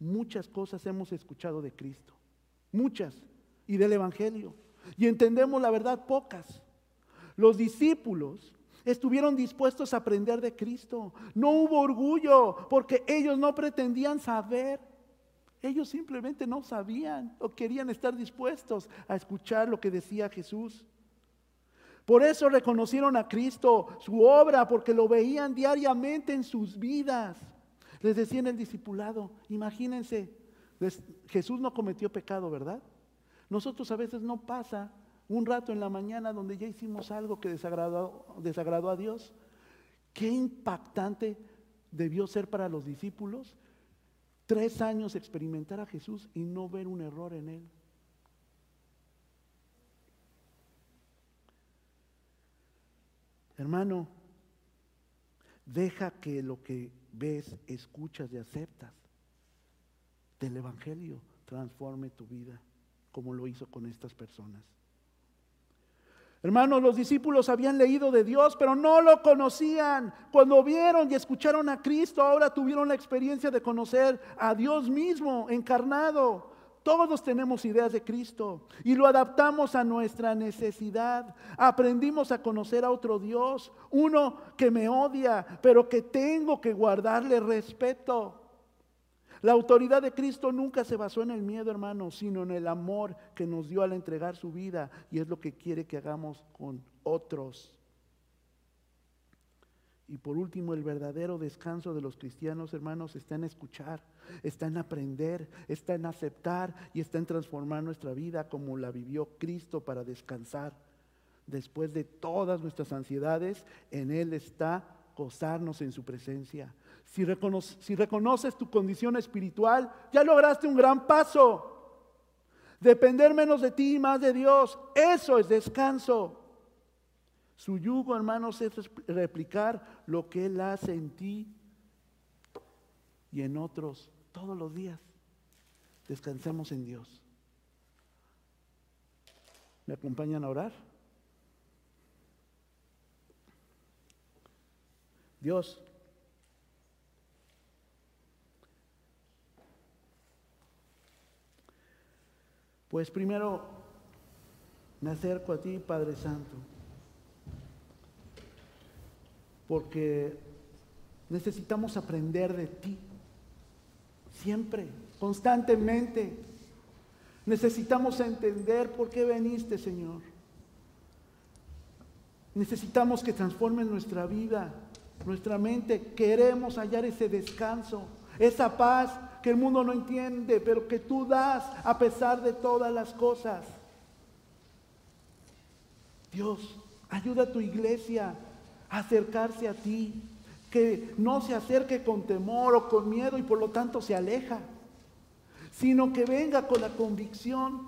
Muchas cosas hemos escuchado de Cristo, muchas y del Evangelio. Y entendemos la verdad pocas. Los discípulos estuvieron dispuestos a aprender de Cristo. No hubo orgullo porque ellos no pretendían saber. Ellos simplemente no sabían o querían estar dispuestos a escuchar lo que decía Jesús. Por eso reconocieron a Cristo, su obra, porque lo veían diariamente en sus vidas. Les decía en el discipulado, imagínense, Jesús no cometió pecado, ¿verdad? Nosotros a veces no pasa un rato en la mañana donde ya hicimos algo que desagradó, desagradó a Dios. Qué impactante debió ser para los discípulos tres años experimentar a Jesús y no ver un error en él. Hermano, deja que lo que ves, escuchas y aceptas del Evangelio transforme tu vida como lo hizo con estas personas. Hermanos, los discípulos habían leído de Dios, pero no lo conocían. Cuando vieron y escucharon a Cristo, ahora tuvieron la experiencia de conocer a Dios mismo encarnado. Todos tenemos ideas de Cristo y lo adaptamos a nuestra necesidad. Aprendimos a conocer a otro Dios, uno que me odia, pero que tengo que guardarle respeto. La autoridad de Cristo nunca se basó en el miedo, hermano, sino en el amor que nos dio al entregar su vida y es lo que quiere que hagamos con otros. Y por último, el verdadero descanso de los cristianos, hermanos, está en escuchar, está en aprender, está en aceptar y está en transformar nuestra vida como la vivió Cristo para descansar. Después de todas nuestras ansiedades, en Él está gozarnos en su presencia. Si, reconoces tu condición espiritual, ya lograste un gran paso. Depender menos de ti y más de Dios, eso es descanso. Su yugo, hermanos, es replicar lo que Él hace en ti y en otros todos los días. Descansemos en Dios. ¿Me acompañan a orar? Dios, Pues primero me acerco a ti, Padre Santo, porque necesitamos aprender de ti, siempre, constantemente. Necesitamos entender por qué veniste, Señor. Necesitamos que transformes nuestra vida, nuestra mente. Queremos hallar ese descanso, esa paz que el mundo no entiende, pero que tú das a pesar de todas las cosas. Dios, ayuda a tu iglesia acercarse a ti, que no se acerque con temor o con miedo y por lo tanto se aleja, sino que venga con la convicción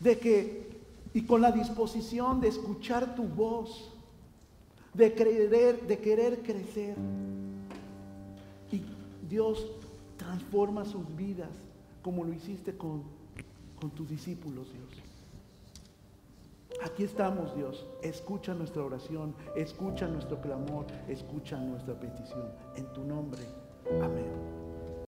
de que y con la disposición de escuchar tu voz, de querer, de querer crecer. Y Dios, transforma sus vidas como lo hiciste con, con tus discípulos, Dios. Aquí estamos, Dios. Escucha nuestra oración, escucha nuestro clamor, escucha nuestra petición. En tu nombre. Amén.